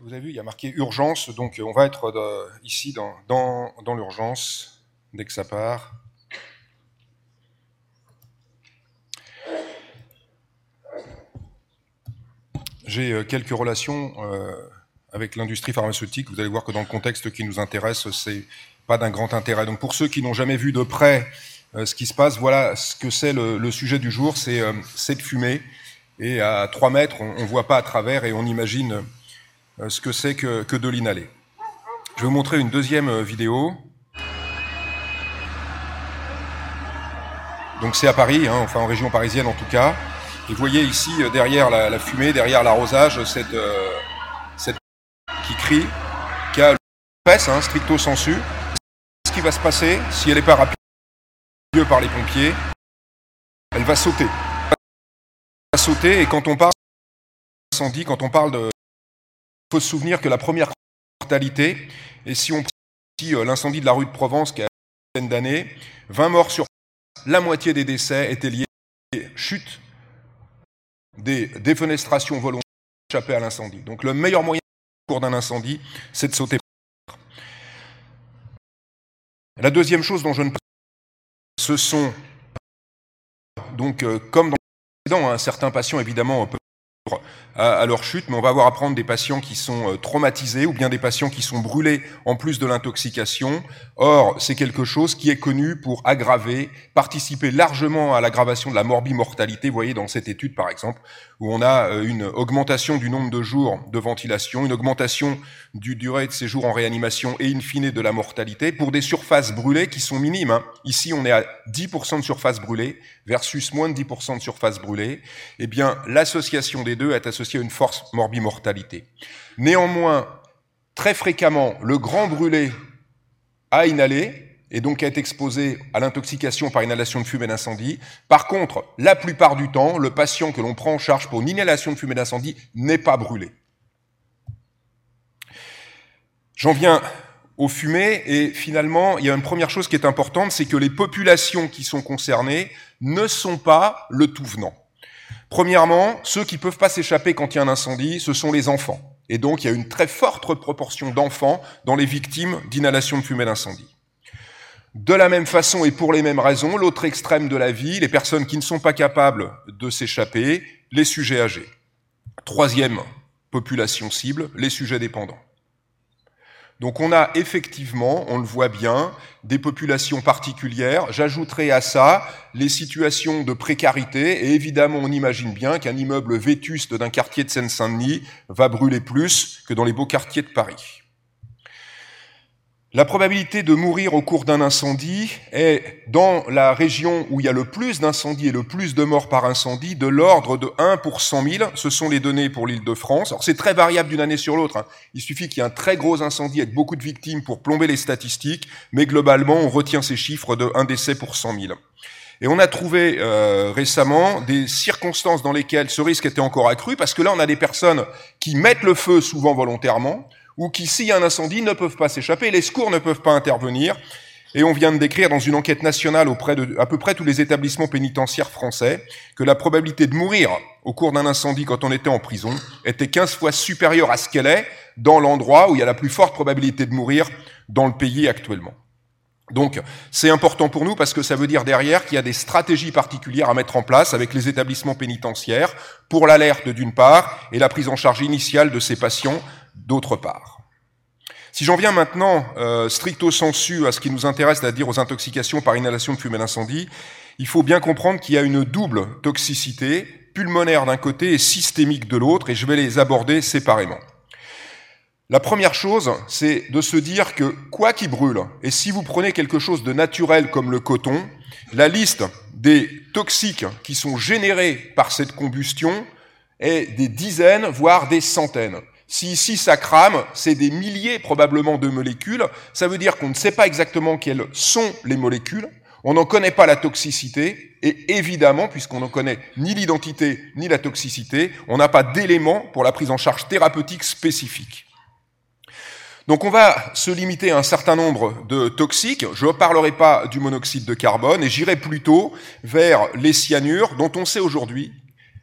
Vous avez vu, il y a marqué urgence, donc on va être de- ici dans, l'urgence dès que ça part. J'ai euh, quelques relations euh, avec l'industrie pharmaceutique. Vous allez voir que dans le contexte qui nous intéresse, c'est pas d'un grand intérêt. Donc pour ceux qui n'ont jamais vu de près euh, ce qui se passe, voilà ce que c'est le, sujet du jour, c'est euh, cette fumée. Et à 3 mètres, on ne voit pas à travers et on imagine euh, ce que c'est que, de l'inhaler. Je vais vous montrer une deuxième euh, vidéo. Donc c'est à Paris, hein, enfin en région parisienne en tout cas. Et vous voyez ici, euh, derrière la, la fumée, derrière l'arrosage, cette, euh, cette qui crie, qui a le presse, hein, stricto sensu. Ce qui va se passer, si elle n'est pas rapide par les pompiers, elle va sauter. Elle va sauter, et quand on parle d'incendie, quand on parle de... Faut se souvenir que la première mortalité, et si on prend euh, l'incendie de la rue de Provence qui a une dizaine d'années, 20 morts sur la moitié des décès étaient liés à des chutes, des défenestrations volontaires échappées à l'incendie. Donc le meilleur moyen au cours d'un incendie, c'est de sauter. La deuxième chose dont je ne ce sont donc euh, comme dans le précédent, hein, certains patients évidemment peuvent à, leur chute, mais on va avoir à prendre des patients qui sont euh, traumatisés ou bien des patients qui sont brûlés en plus de l'intoxication. Or, c'est quelque chose qui est connu pour aggraver, participer largement à l'aggravation de la morbimortalité. Vous voyez dans cette étude, par exemple, où on a euh, une augmentation du nombre de jours de ventilation, une augmentation du durée de séjour en réanimation et in fine de la mortalité pour des surfaces brûlées qui sont minimes. Hein. Ici, on est à 10% de surface brûlée versus moins de 10% de surface brûlée. Eh bien, l'association des est associée à une force morbimortalité. Néanmoins, très fréquemment, le grand brûlé a inhalé et donc est exposé à l'intoxication par inhalation de fumée d'incendie. Par contre, la plupart du temps, le patient que l'on prend en charge pour une inhalation de fumée d'incendie n'est pas brûlé. J'en viens aux fumées et finalement, il y a une première chose qui est importante, c'est que les populations qui sont concernées ne sont pas le tout venant. Premièrement, ceux qui peuvent pas s'échapper quand il y a un incendie, ce sont les enfants. Et donc, il y a une très forte proportion d'enfants dans les victimes d'inhalation de fumée d'incendie. De la même façon et pour les mêmes raisons, l'autre extrême de la vie, les personnes qui ne sont pas capables de s'échapper, les sujets âgés. Troisième population cible, les sujets dépendants. Donc on a effectivement, on le voit bien, des populations particulières. J'ajouterai à ça les situations de précarité. Et évidemment, on imagine bien qu'un immeuble vétuste d'un quartier de Seine-Saint-Denis va brûler plus que dans les beaux quartiers de Paris. La probabilité de mourir au cours d'un incendie est, dans la région où il y a le plus d'incendies et le plus de morts par incendie, de l'ordre de 1 pour 100 000. Ce sont les données pour l'île de France. Alors c'est très variable d'une année sur l'autre. Hein. Il suffit qu'il y ait un très gros incendie avec beaucoup de victimes pour plomber les statistiques, mais globalement, on retient ces chiffres de 1 décès pour 100 000. Et on a trouvé euh, récemment des circonstances dans lesquelles ce risque était encore accru, parce que là, on a des personnes qui mettent le feu souvent volontairement, ou qui, s'il y a un incendie, ne peuvent pas s'échapper, les secours ne peuvent pas intervenir. Et on vient de décrire dans une enquête nationale auprès de à peu près tous les établissements pénitentiaires français que la probabilité de mourir au cours d'un incendie quand on était en prison était 15 fois supérieure à ce qu'elle est dans l'endroit où il y a la plus forte probabilité de mourir dans le pays actuellement. Donc, c'est important pour nous parce que ça veut dire derrière qu'il y a des stratégies particulières à mettre en place avec les établissements pénitentiaires pour l'alerte d'une part et la prise en charge initiale de ces patients d'autre part. Si j'en viens maintenant euh, stricto sensu à ce qui nous intéresse, c'est-à-dire aux intoxications par inhalation de fumée d'incendie, il faut bien comprendre qu'il y a une double toxicité, pulmonaire d'un côté et systémique de l'autre, et je vais les aborder séparément. La première chose, c'est de se dire que quoi qui brûle, et si vous prenez quelque chose de naturel comme le coton, la liste des toxiques qui sont générés par cette combustion est des dizaines, voire des centaines. Si ici ça crame, c'est des milliers probablement de molécules. Ça veut dire qu'on ne sait pas exactement quelles sont les molécules, on n'en connaît pas la toxicité, et évidemment, puisqu'on n'en connaît ni l'identité ni la toxicité, on n'a pas d'éléments pour la prise en charge thérapeutique spécifique. Donc on va se limiter à un certain nombre de toxiques. Je ne parlerai pas du monoxyde de carbone et j'irai plutôt vers les cyanures dont on sait aujourd'hui,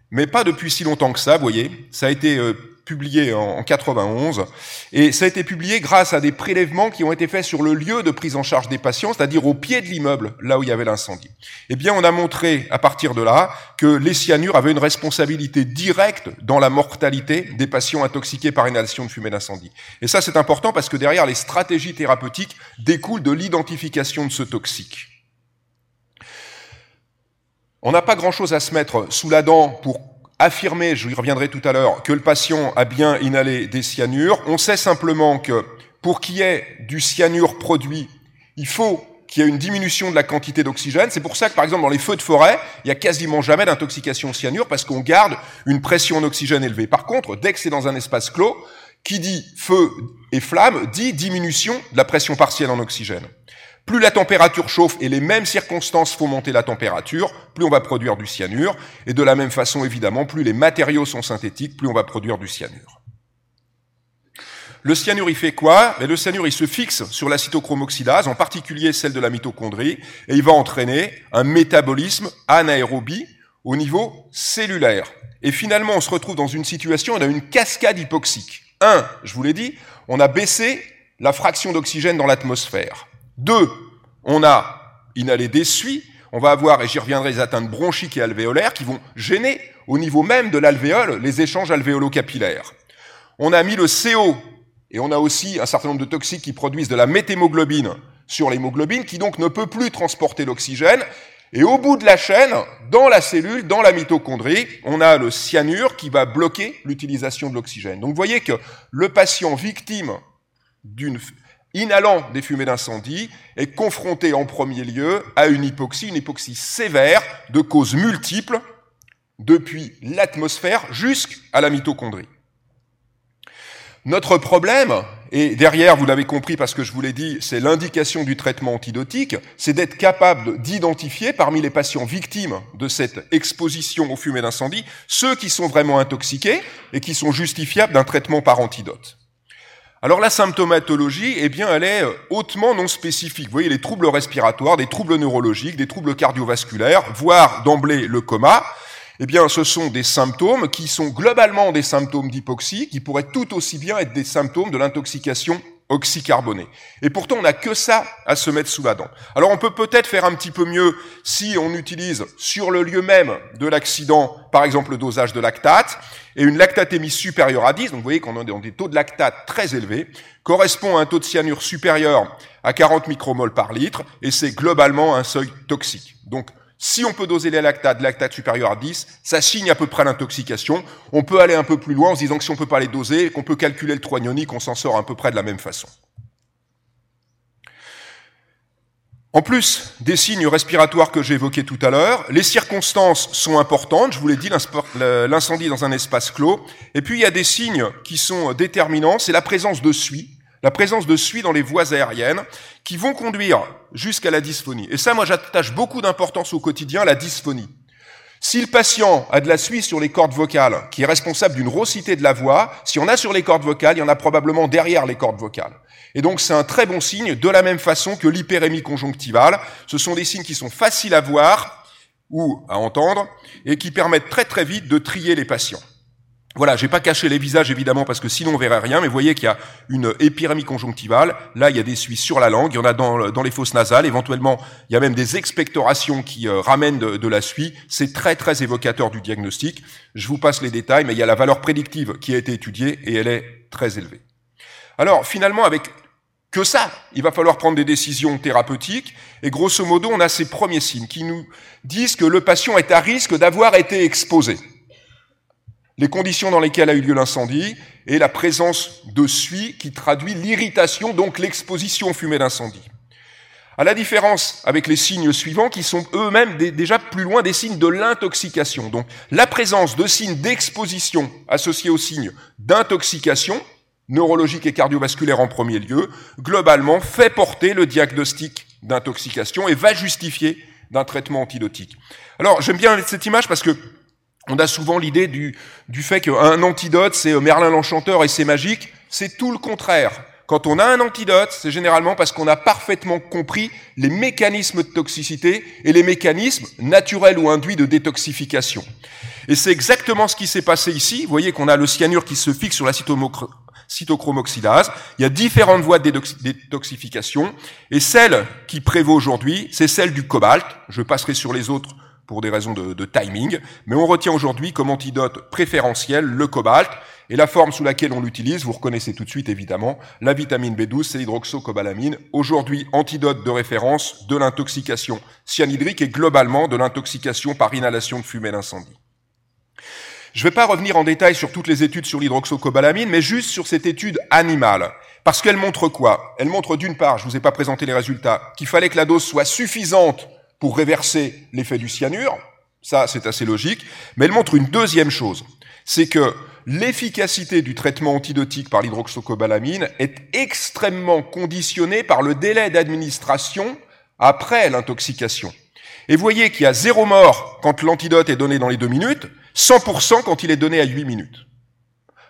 mais pas depuis si longtemps que ça, vous voyez, ça a été publié en, 91, et ça a été publié grâce à des prélèvements qui ont été faits sur le lieu de prise en charge des patients, c'est-à-dire au pied de l'immeuble, là où il y avait l'incendie. Eh bien, on a montré à partir de là que les cyanures avaient une responsabilité directe dans la mortalité des patients intoxiqués par inhalation de fumée d'incendie. Et ça, c'est important parce que derrière, les stratégies thérapeutiques découlent de l'identification de ce toxique. On n'a pas grand-chose à se mettre sous la dent pour affirmer, je y reviendrai tout à l'heure, que le patient a bien inhalé des cyanures. On sait simplement que pour qu'il y ait du cyanure produit, il faut qu'il y ait une diminution de la quantité d'oxygène. C'est pour ça que, par exemple, dans les feux de forêt, il y a quasiment jamais d'intoxication cyanure parce qu'on garde une pression en oxygène élevée. Par contre, dès que c'est dans un espace clos, qui dit feu et flamme dit diminution de la pression partielle en oxygène. Plus la température chauffe et les mêmes circonstances font monter la température, plus on va produire du cyanure. Et de la même façon, évidemment, plus les matériaux sont synthétiques, plus on va produire du cyanure. Le cyanure, il fait quoi? Le cyanure, il se fixe sur la cytochromoxydase, en particulier celle de la mitochondrie, et il va entraîner un métabolisme anaérobie au niveau cellulaire. Et finalement, on se retrouve dans une situation, on a une cascade hypoxique. Un, je vous l'ai dit, on a baissé la fraction d'oxygène dans l'atmosphère. Deux, on a inhalé des suies, on va avoir, et j'y reviendrai, des atteintes bronchiques et alvéolaires qui vont gêner au niveau même de l'alvéole les échanges alvéolo-capillaires. On a mis le CO, et on a aussi un certain nombre de toxiques qui produisent de la méthémoglobine sur l'hémoglobine, qui donc ne peut plus transporter l'oxygène. Et au bout de la chaîne, dans la cellule, dans la mitochondrie, on a le cyanure qui va bloquer l'utilisation de l'oxygène. Donc vous voyez que le patient victime d'une inhalant des fumées d'incendie, est confronté en premier lieu à une hypoxie, une hypoxie sévère de causes multiples, depuis l'atmosphère jusqu'à la mitochondrie. Notre problème, et derrière, vous l'avez compris parce que je vous l'ai dit, c'est l'indication du traitement antidotique, c'est d'être capable d'identifier parmi les patients victimes de cette exposition aux fumées d'incendie ceux qui sont vraiment intoxiqués et qui sont justifiables d'un traitement par antidote. Alors la symptomatologie, eh bien, elle est euh, hautement non spécifique. Vous voyez, les troubles respiratoires, des troubles neurologiques, des troubles cardiovasculaires, voire d'emblée le coma, eh bien, ce sont des symptômes qui sont globalement des symptômes d'hypoxie, qui pourraient tout aussi bien être des symptômes de l'intoxication oxycarboné. Et pourtant, on n'a que ça à se mettre sous la dent. Alors, on peut peut-être faire un petit peu mieux si on utilise sur le lieu même de l'accident, par exemple, le dosage de lactate, et une lactatémie supérieure à 10, donc vous voyez qu'on a des taux de lactate très élevés, correspond à un taux de cyanure supérieur à 40 micromoles par litre, et c'est globalement un seuil toxique. Donc, si on peut doser les lactates, lactates supérieurs à 10, ça signe à peu près l'intoxication. On peut aller un peu plus loin en se disant que si on peut pas les doser, qu'on peut calculer le troignonique, on s'en sort à peu près de la même façon. En plus des signes respiratoires que j'ai évoqués tout à l'heure, les circonstances sont importantes. Je vous l'ai dit, l'incendie dans un espace clos. Et puis, il y a des signes qui sont déterminants. C'est la présence de suie la présence de suie dans les voies aériennes qui vont conduire jusqu'à la dysphonie. Et ça, moi, j'attache beaucoup d'importance au quotidien, la dysphonie. Si le patient a de la suie sur les cordes vocales, qui est responsable d'une rossité de la voix, si on a sur les cordes vocales, il y en a probablement derrière les cordes vocales. Et donc c'est un très bon signe, de la même façon que l'hyperémie conjonctivale. Ce sont des signes qui sont faciles à voir ou à entendre et qui permettent très très vite de trier les patients. Voilà, j'ai pas caché les visages évidemment parce que sinon on verrait rien, mais vous voyez qu'il y a une épiramie conjonctivale. Là, il y a des suies sur la langue, il y en a dans, les fosses nasales. Éventuellement, il y a même des expectorations qui euh, ramènent de, la suie. C'est très très évocateur du diagnostic. Je vous passe les détails, mais il y a la valeur prédictive qui a été étudiée et elle est très élevée. Alors finalement, avec que ça, il va falloir prendre des décisions thérapeutiques. Et grosso modo, on a ces premiers signes qui nous disent que le patient est à risque d'avoir été exposé les conditions dans lesquelles a eu lieu l'incendie et la présence de suie qui traduit l'irritation, donc l'exposition aux fumées d'incendie. À la différence avec les signes suivants qui sont eux-mêmes déjà plus loin des signes de l'intoxication. Donc la présence de signes d'exposition associés aux signes d'intoxication, neurologique et cardiovasculaire en premier lieu, globalement fait porter le diagnostic d'intoxication et va justifier d'un traitement antidotique. Alors j'aime bien cette image parce que on a souvent l'idée du, du fait qu'un antidote, c'est Merlin l'Enchanteur et c'est magique. C'est tout le contraire. Quand on a un antidote, c'est généralement parce qu'on a parfaitement compris les mécanismes de toxicité et les mécanismes naturels ou induits de détoxification. Et c'est exactement ce qui s'est passé ici. Vous voyez qu'on a le cyanure qui se fixe sur la cytochromoxylase. Il y a différentes voies de détoxification. Et celle qui prévaut aujourd'hui, c'est celle du cobalt. Je passerai sur les autres pour des raisons de, timing, mais on retient aujourd'hui comme antidote préférentiel le cobalt, et la forme sous laquelle on l'utilise, vous reconnaissez tout de suite évidemment, la vitamine B12, c'est l'hydroxocobalamine, aujourd'hui antidote de référence de l'intoxication cyanhydrique et globalement de l'intoxication par inhalation de fumée d'incendie. Je ne vais pas revenir en détail sur toutes les études sur l'hydroxocobalamine, mais juste sur cette étude animale. Parce qu'elle montre quoi? Elle montre d'une part, je ne vous ai pas présenté les résultats, qu'il fallait que la dose soit suffisante pour réverser l'effet du cyanure. Ça, c'est assez logique. Mais elle montre une deuxième chose. C'est que l'efficacité du traitement antidotique par l'hydroxocobalamine est extrêmement conditionnée par le délai d'administration après l'intoxication. Et vous voyez qu'il y a zéro mort quand l'antidote est donné dans les deux minutes, 100% quand il est donné à 8 minutes.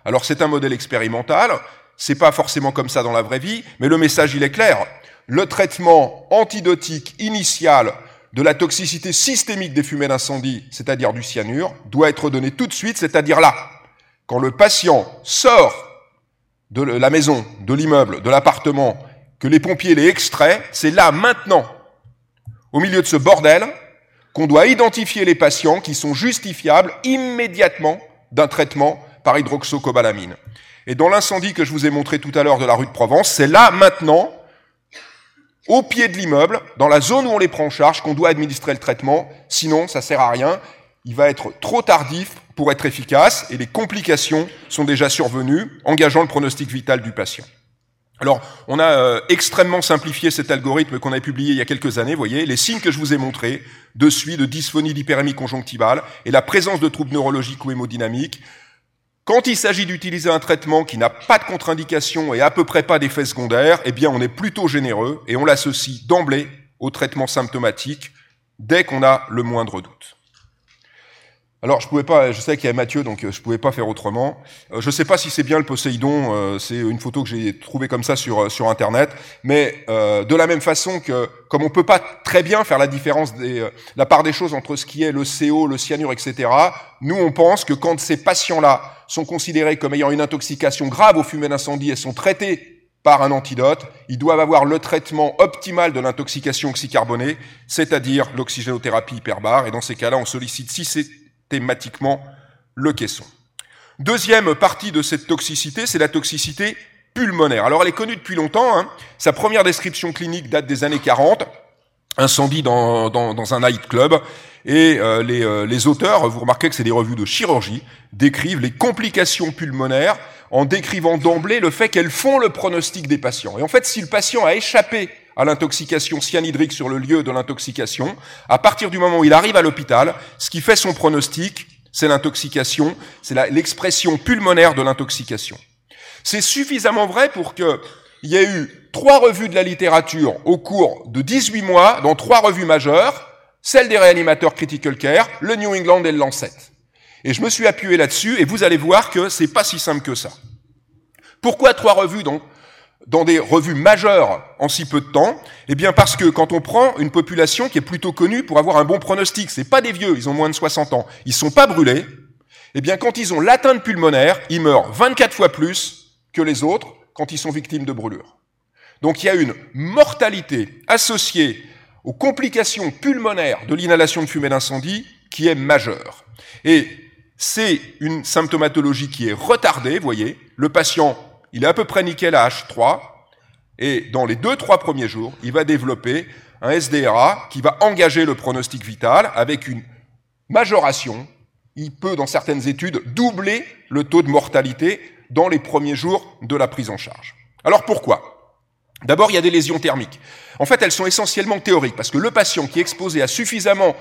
Alors c'est un modèle expérimental, c'est pas forcément comme ça dans la vraie vie, mais le message il est clair. Le traitement antidotique initial de la toxicité systémique des fumées d'incendie, c'est-à-dire du cyanure, doit être donné tout de suite, c'est-à-dire là. Quand le patient sort de la maison, de l'immeuble, de l'appartement, que les pompiers les extraient, c'est là, maintenant, au milieu de ce bordel, qu'on doit identifier les patients qui sont justifiables immédiatement d'un traitement par hydroxocobalamine. Et dans l'incendie que je vous ai montré tout à l'heure de la rue de Provence, c'est là, maintenant, au pied de l'immeuble, dans la zone où on les prend en charge, qu'on doit administrer le traitement. Sinon, ça sert à rien. Il va être trop tardif pour être efficace et les complications sont déjà survenues, engageant le pronostic vital du patient. Alors, on a euh, extrêmement simplifié cet algorithme qu'on a publié il y a quelques années, vous voyez, les signes que je vous ai montrés, de suite de dysphonie d'hyperémie conjonctivale et la présence de troubles neurologiques ou hémodynamiques, quand il s'agit d'utiliser un traitement qui n'a pas de contre-indication et à peu près pas d'effets secondaires, eh bien on est plutôt généreux et on l'associe d'emblée au traitement symptomatique dès qu'on a le moindre doute. Alors, je pouvais pas, je sais qu'il y a Mathieu, donc euh, je pouvais pas faire autrement. Euh, je sais pas si c'est bien le Poséidon, euh, c'est une photo que j'ai trouvée comme ça sur sur internet, mais de la même façon que comme on peut pas très bien faire la différence des la part des choses entre ce qui est le CO, le cyanure, etc. Nous, on pense que quand ces patients-là sont considérés comme ayant une intoxication grave aux fumées d'incendie et sont traités par un antidote, ils doivent avoir le traitement optimal de l'intoxication oxycarbonée, c'est-à-dire l'oxygénothérapie hyperbare, et dans ces cas-là, on sollicite si c'est thématiquement le caisson. Deuxième partie de cette toxicité, c'est la toxicité pulmonaire. Alors elle est connue depuis longtemps, hein. sa première description clinique date des années 40, incendie dans, dans, un nightclub, et euh, les, euh, les, auteurs, vous remarquez que c'est des revues de chirurgie, décrivent les complications pulmonaires en décrivant d'emblée le fait qu'elles font le pronostic des patients. Et en fait, si le patient a échappé à l'intoxication cyanhydrique sur le lieu de l'intoxication, à partir du moment où il arrive à l'hôpital, ce qui fait son pronostic, c'est l'intoxication, c'est l'expression pulmonaire de l'intoxication. C'est suffisamment vrai pour qu'il y ait eu trois revues de la littérature au cours de 18 mois dans trois revues majeures, celle des réanimateurs Critical Care, le New England et le Lancet. Et je me suis appuyé là-dessus et vous allez voir que c'est pas si simple que ça. Pourquoi trois revues donc? Dans des revues majeures en si peu de temps Eh bien parce que quand on prend une population qui est plutôt connue pour avoir un bon pronostic, c'est pas des vieux, ils ont moins de 60 ans, ils sont pas brûlés, eh bien quand ils ont l'atteinte pulmonaire, ils meurent 24 fois plus que les autres quand ils sont victimes de brûlures. Donc il y a une mortalité associée aux complications pulmonaires de l'inhalation de fumée d'incendie qui est majeure. Et c'est une symptomatologie qui est retardée, voyez, le patient il est à peu près nickel à H3, et dans les deux, trois premiers jours, il va développer un SDRA qui va engager le pronostic vital avec une majoration. Il peut, dans certaines études, doubler le taux de mortalité dans les premiers jours de la prise en charge. Alors pourquoi? D'abord, il y a des lésions thermiques. En fait, elles sont essentiellement théoriques, parce que le patient qui est exposé à suffisamment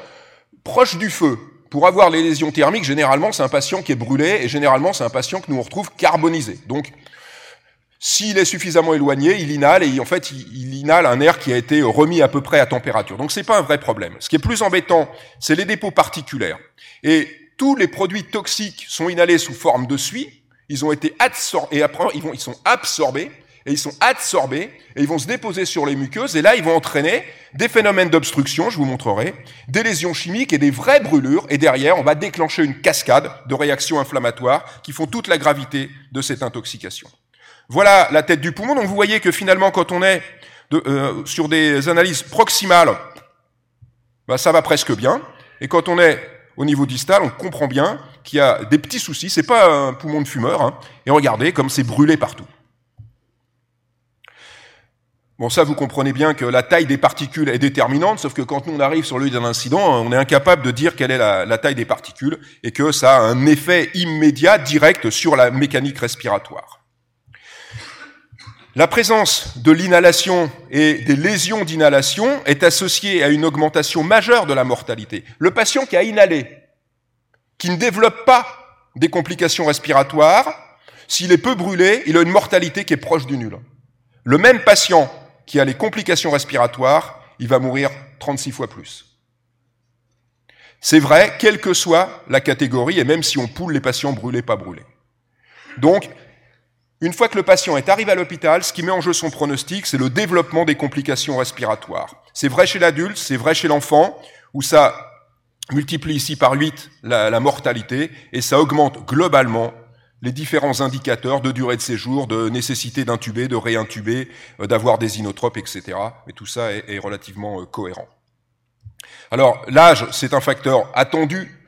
proche du feu pour avoir les lésions thermiques, généralement, c'est un patient qui est brûlé, et généralement, c'est un patient que nous on retrouve carbonisé. Donc, s'il est suffisamment éloigné, il inhale et en fait, il, inhale un air qui a été remis à peu près à température. Donc c'est pas un vrai problème. Ce qui est plus embêtant, c'est les dépôts particulaires. Et tous les produits toxiques sont inhalés sous forme de suie. Ils ont été absorbés et après ils, sont absorbés et ils sont adsorbés et ils vont se déposer sur les muqueuses et là ils vont entraîner des phénomènes d'obstruction, je vous montrerai, des lésions chimiques et des vraies brûlures et derrière on va déclencher une cascade de réactions inflammatoires qui font toute la gravité de cette intoxication. Voilà la tête du poumon. Donc vous voyez que finalement quand on est euh, sur des analyses proximales, bah, ça va presque bien et quand on est au niveau distal, on comprend bien qu'il y a des petits soucis. C'est pas un poumon de fumeur. Hein. Et regardez comme c'est brûlé partout. Bon, ça, vous comprenez bien que la taille des particules est déterminante, sauf que quand nous on arrive sur le lieu d'un incident, on est incapable de dire quelle est la, taille des particules et que ça a un effet immédiat, direct sur la mécanique respiratoire. La présence de l'inhalation et des lésions d'inhalation est associée à une augmentation majeure de la mortalité. Le patient qui a inhalé, qui ne développe pas des complications respiratoires, s'il est peu brûlé, il a une mortalité qui est proche du nul. Le même patient qui a les complications respiratoires, il va mourir 36 fois plus. C'est vrai, quelle que soit la catégorie, et même si on poule les patients brûlés, pas brûlés. Donc, une fois que le patient est arrivé à l'hôpital, ce qui met en jeu son pronostic, c'est le développement des complications respiratoires. C'est vrai chez l'adulte, c'est vrai chez l'enfant, où ça multiplie ici par 8 la, mortalité, et ça augmente globalement les différents indicateurs de durée de séjour, de nécessité d'intuber, de réintuber, euh, d'avoir des inotropes, etc. Mais tout ça est, relativement euh, cohérent. Alors, l'âge, c'est un facteur attendu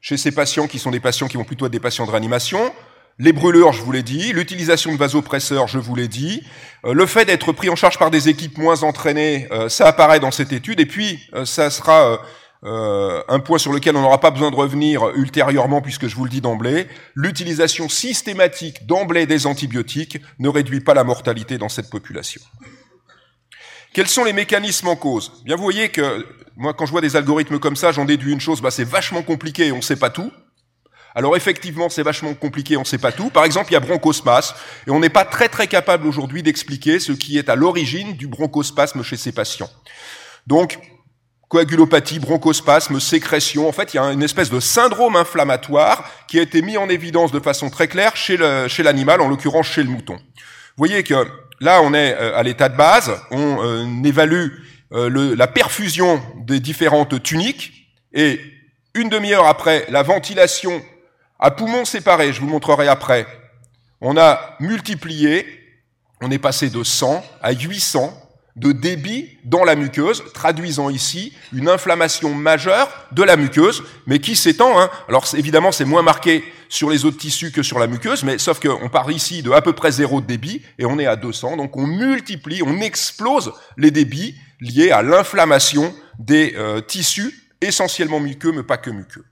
chez ces patients qui sont des patients qui vont plutôt être des patients de réanimation. Les brûlures, je vous l'ai dit, l'utilisation de vasopresseurs, je vous l'ai dit, euh, le fait d'être pris en charge par des équipes moins entraînées, ça apparaît dans cette étude, et puis ça sera euh, un point sur lequel on n'aura pas besoin de revenir ultérieurement puisque je vous le dis d'emblée, l'utilisation systématique d'emblée des antibiotiques ne réduit pas la mortalité dans cette population. Quels sont les mécanismes en cause? Bien, vous voyez que moi, quand je vois des algorithmes comme ça, j'en déduis une chose, bah, c'est vachement compliqué et on ne sait pas tout. Alors effectivement, c'est vachement compliqué, on ne sait pas tout. Par exemple, il y a bronchospasme, et on n'est pas très très capable aujourd'hui d'expliquer ce qui est à l'origine du bronchospasme chez ces patients. Donc, coagulopathie, bronchospasme, sécrétion. En fait, il y a une espèce de syndrome inflammatoire qui a été mis en évidence de façon très claire chez l'animal, en l'occurrence chez le mouton. Vous voyez que là, on est euh, à l'état de base, on euh, évalue euh, la perfusion des différentes tuniques, et une demi-heure après la ventilation à poumons séparés, je vous montrerai après, on a multiplié, on est passé de 100 à 800 de débit dans la muqueuse, traduisant ici une inflammation majeure de la muqueuse, mais qui s'étend. Hein. Alors évidemment, c'est moins marqué sur les autres tissus que sur la muqueuse, mais sauf qu'on part ici de à peu près zéro de débit et on est à 200, donc on multiplie, on explose les débits liés à l'inflammation des euh, tissus, essentiellement muqueux, mais pas que muqueux.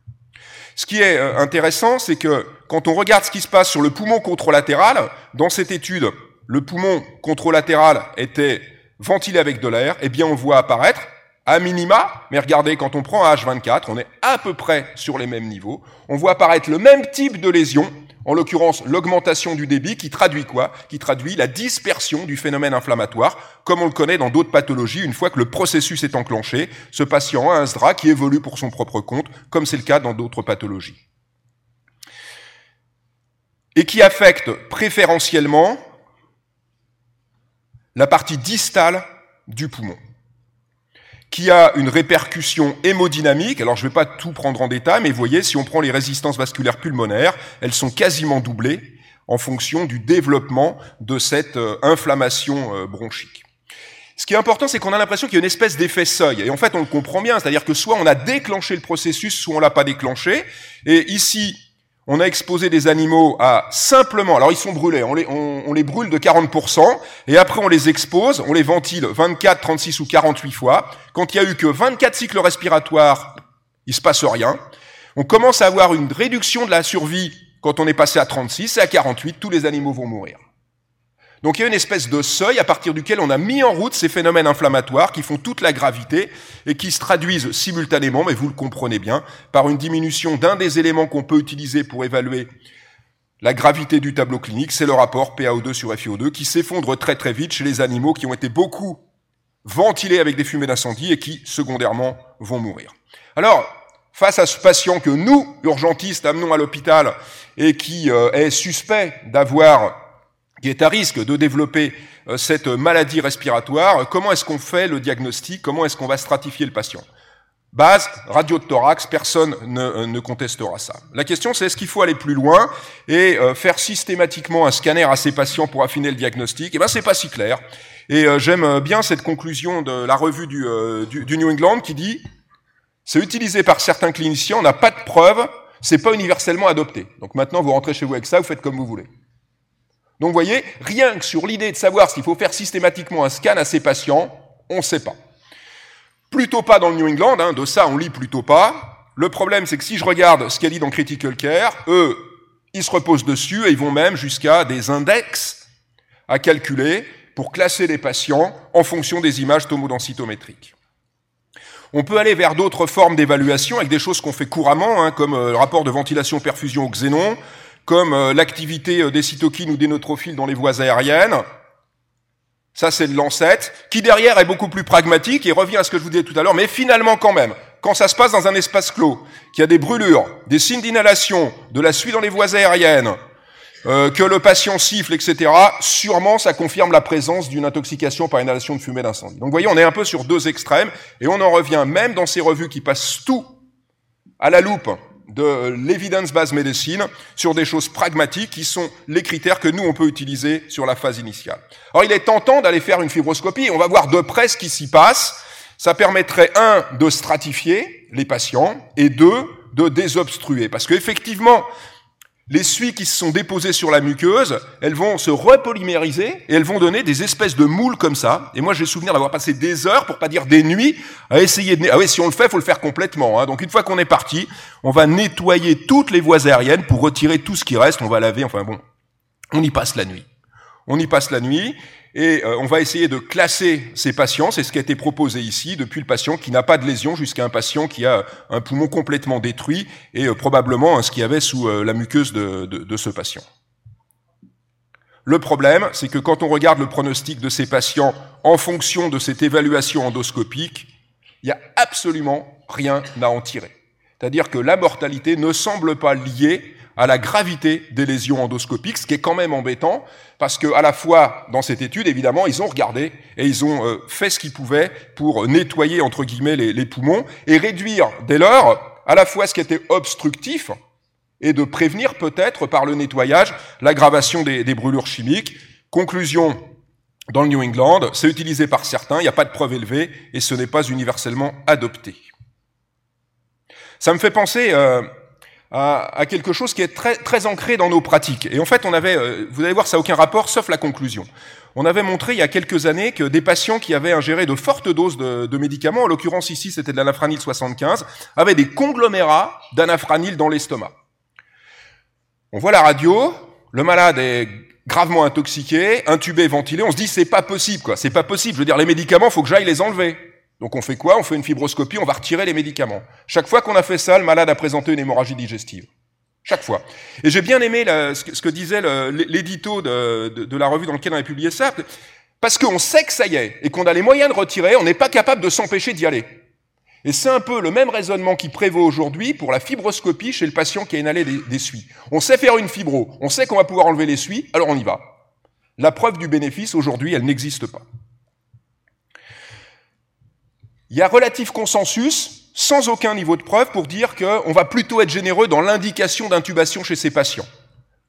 Ce qui est euh, intéressant, c'est que quand on regarde ce qui se passe sur le poumon contralatéral, dans cette étude, le poumon contralatéral était ventilé avec de l'air, eh bien on voit apparaître à minima, mais regardez, quand on prend H24, on est à peu près sur les mêmes niveaux, on voit apparaître le même type de lésion, en l'occurrence l'augmentation du débit, qui traduit quoi? Qui traduit la dispersion du phénomène inflammatoire, comme on le connaît dans d'autres pathologies, une fois que le processus est enclenché, ce patient a un SDRA qui évolue pour son propre compte, comme c'est le cas dans d'autres pathologies. Et qui affecte préférentiellement la partie distale du poumon, qui a une répercussion hémodynamique. Alors je ne vais pas tout prendre en détail, mais vous voyez, si on prend les résistances vasculaires pulmonaires, elles sont quasiment doublées en fonction du développement de cette euh, inflammation euh, bronchique. Ce qui est important, c'est qu'on a l'impression qu'il y a une espèce d'effet seuil. Et en fait, on le comprend bien. C'est-à-dire que soit on a déclenché le processus, soit on l'a pas déclenché. Et ici, on a exposé des animaux à simplement, alors ils sont brûlés, on les, brûle de 40%, et après on les expose, on les ventile 24, 36 ou 48 fois. Quand il y a eu que 24 cycles respiratoires, il se passe rien. On commence à avoir une réduction de la survie quand on est passé à 36, et à 48, tous les animaux vont mourir. Donc il y a une espèce de seuil à partir duquel on a mis en route ces phénomènes inflammatoires qui font toute la gravité et qui se traduisent simultanément, mais vous le comprenez bien, par une diminution d'un des éléments qu'on peut utiliser pour évaluer la gravité du tableau clinique, c'est le rapport PaO2 sur FiO2 qui s'effondre très très vite chez les animaux qui ont été beaucoup ventilés avec des fumées d'incendie et qui, secondairement, vont mourir. Alors, face à ce patient que nous, urgentistes, amenons à l'hôpital et qui euh, est suspect d'avoir qui est à risque de développer euh, cette maladie respiratoire, comment est-ce qu'on fait le diagnostic? Comment est-ce qu'on va stratifier le patient? Base, radio de thorax, personne ne, euh, ne contestera ça. La question c'est est-ce qu'il faut aller plus loin et euh, faire systématiquement un scanner à ces patients pour affiner le diagnostic? Eh ben c'est pas si clair. Et j'aime bien cette conclusion de la revue du, du, New England qui dit c'est utilisé par certains cliniciens, on n'a pas de preuves, c'est pas universellement adopté. Donc maintenant vous rentrez chez vous avec ça, vous faites comme vous voulez. Donc vous voyez, rien que sur l'idée de savoir s'il faut faire systématiquement un scan à ces patients, on ne sait pas. Plutôt pas dans le New England, hein, de ça on lit plutôt pas. Le problème c'est que si je regarde ce qu'il dit dans Critical Care, eux, ils se reposent dessus et ils vont même jusqu'à des index à calculer pour classer les patients en fonction des images tomodensitométriques. On peut aller vers d'autres formes d'évaluation avec des choses qu'on fait couramment, hein, comme euh, le rapport de ventilation-perfusion au xénon, comme euh, l'activité euh, des cytokines ou des neutrophiles dans les voies aériennes. Ça, c'est de l'ancêtre, qui derrière est beaucoup plus pragmatique et revient à ce que je vous disais tout à l'heure, mais finalement quand même, quand ça se passe dans un espace clos, qu'il y a des brûlures, des signes d'inhalation, de la suie dans les voies aériennes, euh, que le patient siffle, etc., sûrement ça confirme la présence d'une intoxication par inhalation de fumée d'incendie. Donc vous voyez, on est un peu sur deux extrêmes, et on en revient même dans ces revues qui passent tout à la loupe de l'evidence-based medicine sur des choses pragmatiques qui sont les critères que nous, on peut utiliser sur la phase initiale. Alors, il est tentant d'aller faire une fibroscopie. On va voir de près ce qui s'y passe. Ça permettrait, un, de stratifier les patients et deux, de désobstruer. Parce qu'effectivement, les suies qui se sont déposées sur la muqueuse, elles vont se repolymériser et elles vont donner des espèces de moules comme ça. Et moi, j'ai souvenir d'avoir passé des heures, pour pas dire des nuits, à essayer de... Ah oui, si on le fait, faut le faire complètement. Hein. Donc une fois qu'on est parti, on va nettoyer toutes les voies aériennes pour retirer tout ce qui reste. On va laver, enfin bon, on y passe la nuit. On y passe la nuit et euh, on va essayer de classer ces patients. C'est ce qui a été proposé ici, depuis le patient qui n'a pas de lésion jusqu'à un patient qui a un poumon complètement détruit et euh, probablement ce qu'il y avait sous euh, la muqueuse de, de ce patient. Le problème, c'est que quand on regarde le pronostic de ces patients en fonction de cette évaluation endoscopique, il n'y a absolument rien à en tirer. C'est-à-dire que la mortalité ne semble pas liée à la gravité des lésions endoscopiques, ce qui est quand même embêtant, parce que à la fois dans cette étude, évidemment, ils ont regardé et ils ont euh, fait ce qu'ils pouvaient pour nettoyer entre guillemets les, poumons et réduire dès lors à la fois ce qui était obstructif et de prévenir peut-être par le nettoyage l'aggravation des, des brûlures chimiques. Conclusion dans le New England, c'est utilisé par certains, il n'y a pas de preuve élevée et ce n'est pas universellement adopté. Ça me fait penser euh, à, quelque chose qui est très, très ancré dans nos pratiques. Et en fait, on avait, euh, vous allez voir, ça n'a aucun rapport, sauf la conclusion. On avait montré il y a quelques années que des patients qui avaient ingéré de fortes doses de, de médicaments, en l'occurrence ici c'était de l'anafranil 75, avaient des conglomérats d'anafranil dans l'estomac. On voit la radio, le malade est gravement intoxiqué, intubé, ventilé, on se dit c'est pas possible quoi, c'est pas possible. Je veux dire les médicaments, faut que j'aille les enlever. Donc on fait quoi? On fait une fibroscopie, on va retirer les médicaments. Chaque fois qu'on a fait ça, le malade a présenté une hémorragie digestive. Chaque fois. Et j'ai bien aimé ce, que, disait l'édito de, la revue dans laquelle on a publié ça, parce qu'on sait que ça y est, et qu'on a les moyens de retirer, on n'est pas capable de s'empêcher d'y aller. Et c'est un peu le même raisonnement qui prévaut aujourd'hui pour la fibroscopie chez le patient qui a inhalé des suies. On sait faire une fibro, on sait qu'on va pouvoir enlever les suies, alors on y va. La preuve du bénéfice, aujourd'hui, elle n'existe pas. Il y a relatif consensus, sans aucun niveau de preuve, pour dire qu'on va plutôt être généreux dans l'indication d'intubation chez ces patients,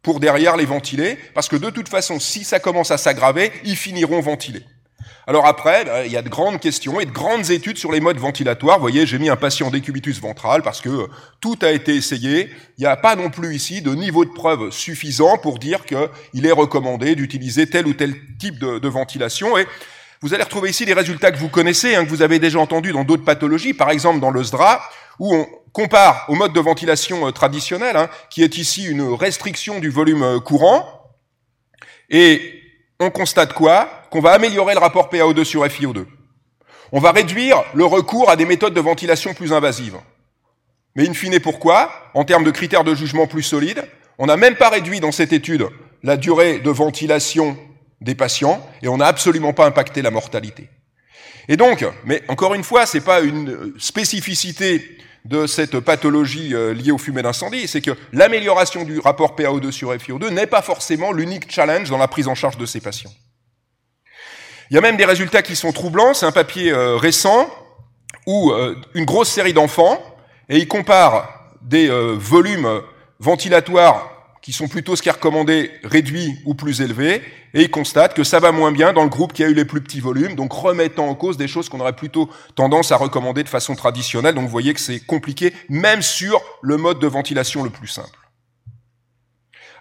pour derrière les ventiler, parce que de toute façon, si ça commence à s'aggraver, ils finiront ventilés. Alors après, ben, il y a de grandes questions et de grandes études sur les modes ventilatoires. Vous voyez, j'ai mis un patient décubitus ventral parce que tout a été essayé. Il n'y a pas non plus ici de niveau de preuve suffisant pour dire qu'il est recommandé d'utiliser tel ou tel type de, de ventilation. Et vous allez retrouver ici des résultats que vous connaissez, hein, que vous avez déjà entendus dans d'autres pathologies, par exemple dans le SDRA, où on compare au mode de ventilation euh, traditionnel, hein, qui est ici une restriction du volume euh, courant, et on constate quoi? Qu'on va améliorer le rapport PaO2 sur FiO2. On va réduire le recours à des méthodes de ventilation plus invasives. Mais in fine, pourquoi? En termes de critères de jugement plus solides, on n'a même pas réduit dans cette étude la durée de ventilation des patients et on n'a absolument pas impacté la mortalité. Et donc, mais encore une fois, c'est pas une spécificité de cette pathologie euh, liée aux fumées d'incendie, c'est que l'amélioration du rapport PaO2 sur FiO2 n'est pas forcément l'unique challenge dans la prise en charge de ces patients. Il y a même des résultats qui sont troublants. C'est un papier euh, récent où euh, une grosse série d'enfants, et il compare des volumes ventilatoires qui sont plutôt ce qui est recommandé réduits ou plus élevés, et ils constatent que ça va moins bien dans le groupe qui a eu les plus petits volumes, donc remettant en cause des choses qu'on aurait plutôt tendance à recommander de façon traditionnelle. Donc vous voyez que c'est compliqué, même sur le mode de ventilation le plus simple.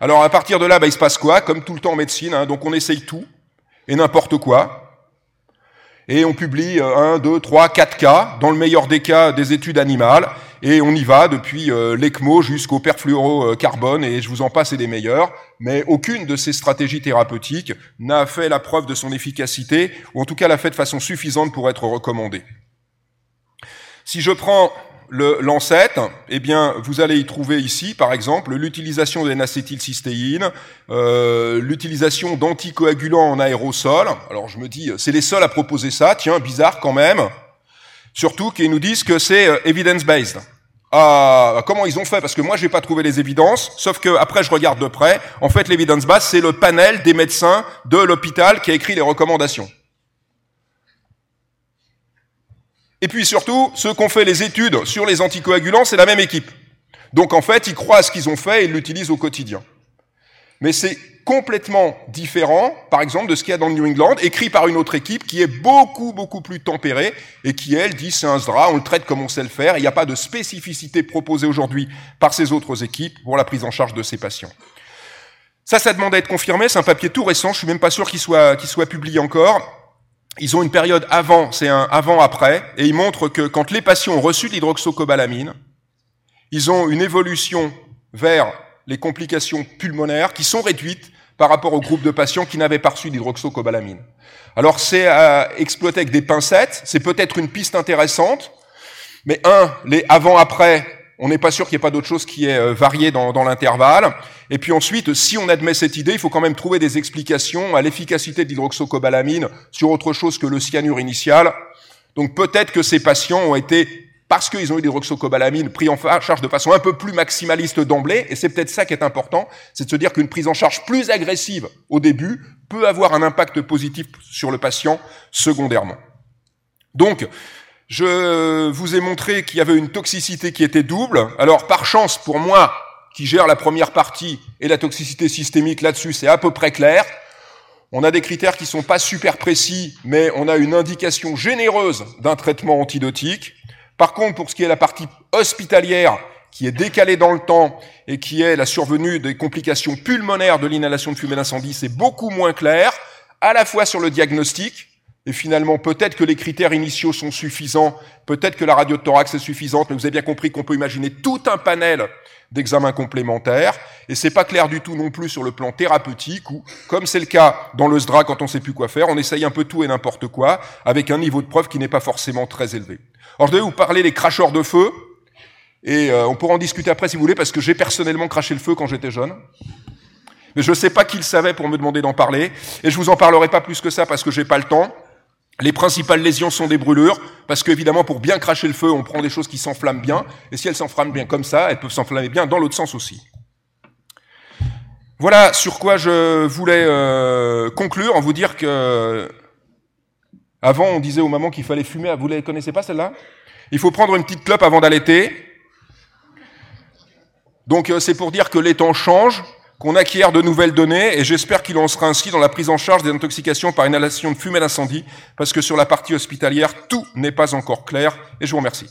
Alors à partir de là, bah, il se passe quoi? Comme tout le temps en médecine, hein, donc on essaye tout et n'importe quoi et on publie euh, un, deux, trois, quatre cas, dans le meilleur des cas des études animales, et on y va depuis euh, l'ECMO jusqu'au perfluorocarbone, et je vous en passe et des meilleurs, mais aucune de ces stratégies thérapeutiques n'a fait la preuve de son efficacité, ou en tout cas l'a fait de façon suffisante pour être recommandée. Si je prends le Lancet, eh bien, vous allez y trouver ici, par exemple, l'utilisation de N-acétylcystéine, euh, l'utilisation d'anticoagulants en aérosol. Alors je me dis, c'est les seuls à proposer ça, tiens, bizarre quand même. Surtout qu'ils nous disent que c'est euh, evidence-based. Ah, comment ils ont fait? Parce que moi, j'ai pas trouvé les évidences, sauf que après, je regarde de près. En fait, l'évidence base, c'est le panel des médecins de l'hôpital qui a écrit les recommandations. Et puis surtout, ceux qui ont fait les études sur les anticoagulants, c'est la même équipe. Donc en fait, ils croient à ce qu'ils ont fait et ils l'utilisent au quotidien. Mais c'est complètement différent, par exemple, de ce qu'il y a dans le New England, écrit par une autre équipe qui est beaucoup, beaucoup plus tempérée et qui, elle, dit c'est un SDRA, on le traite comme on sait le faire, il n'y a pas de spécificité proposée aujourd'hui par ces autres équipes pour la prise en charge de ces patients. Ça, ça demande à être confirmé, c'est un papier tout récent, je suis même pas sûr qu'il soit, qu'il soit publié encore, ils ont une période avant, c'est un avant-après, et ils montrent que quand les patients ont reçu l'hydroxocobalamine, ils ont une évolution vers les complications pulmonaires qui sont réduites par rapport au groupe de patients qui n'avaient pas reçu l'hydroxocobalamine. Alors c'est à exploiter avec des pincettes, c'est peut-être une piste intéressante, mais un, les avant-après on n'est pas sûr qu'il n'y ait pas d'autre chose qui est euh, varié dans, dans l'intervalle. Et puis ensuite, si on admet cette idée, il faut quand même trouver des explications à l'efficacité de l'hydroxocobalamine sur autre chose que le cyanure initial. Donc peut-être que ces patients ont été, parce qu'ils ont eu l'hydroxocobalamine, pris en charge de façon un peu plus maximaliste d'emblée, et c'est peut-être ça qui est important, c'est de se dire qu'une prise en charge plus agressive au début peut avoir un impact positif sur le patient secondairement. Donc, je vous ai montré qu'il y avait une toxicité qui était double. Alors, par chance, pour moi, qui gère la première partie et la toxicité systémique là-dessus, c'est à peu près clair. On a des critères qui sont pas super précis, mais on a une indication généreuse d'un traitement antidotique. Par contre, pour ce qui est la partie hospitalière, qui est décalée dans le temps et qui est la survenue des complications pulmonaires de l'inhalation de fumée d'incendie, c'est beaucoup moins clair, à la fois sur le diagnostic, et finalement, peut-être que les critères initiaux sont suffisants, peut-être que la radio de thorax est suffisante, mais vous avez bien compris qu'on peut imaginer tout un panel d'examens complémentaires, et c'est pas clair du tout non plus sur le plan thérapeutique, où, comme c'est le cas dans le SDRA quand on sait plus quoi faire, on essaye un peu tout et n'importe quoi, avec un niveau de preuve qui n'est pas forcément très élevé. Alors je vais vous parler des cracheurs de feu, et euh, on pourra en discuter après si vous voulez, parce que j'ai personnellement craché le feu quand j'étais jeune. Mais je ne sais pas qui le savait pour me demander d'en parler, et je vous en parlerai pas plus que ça parce que j'ai pas le temps. Les principales lésions sont des brûlures, parce qu'évidemment, pour bien cracher le feu, on prend des choses qui s'enflamment bien, et si elles s'enflamment bien comme ça, elles peuvent s'enflammer bien dans l'autre sens aussi. Voilà sur quoi je voulais euh, conclure en vous dire que avant on disait aux mamans qu'il fallait fumer. Vous ne connaissez pas celle-là Il faut prendre une petite clope avant d'allaiter. Donc euh, c'est pour dire que les temps changent, qu'on acquiert de nouvelles données et j'espère qu'il en sera ainsi dans la prise en charge des intoxications par inhalation de fumée d'incendie parce que sur la partie hospitalière, tout n'est pas encore clair et je vous remercie.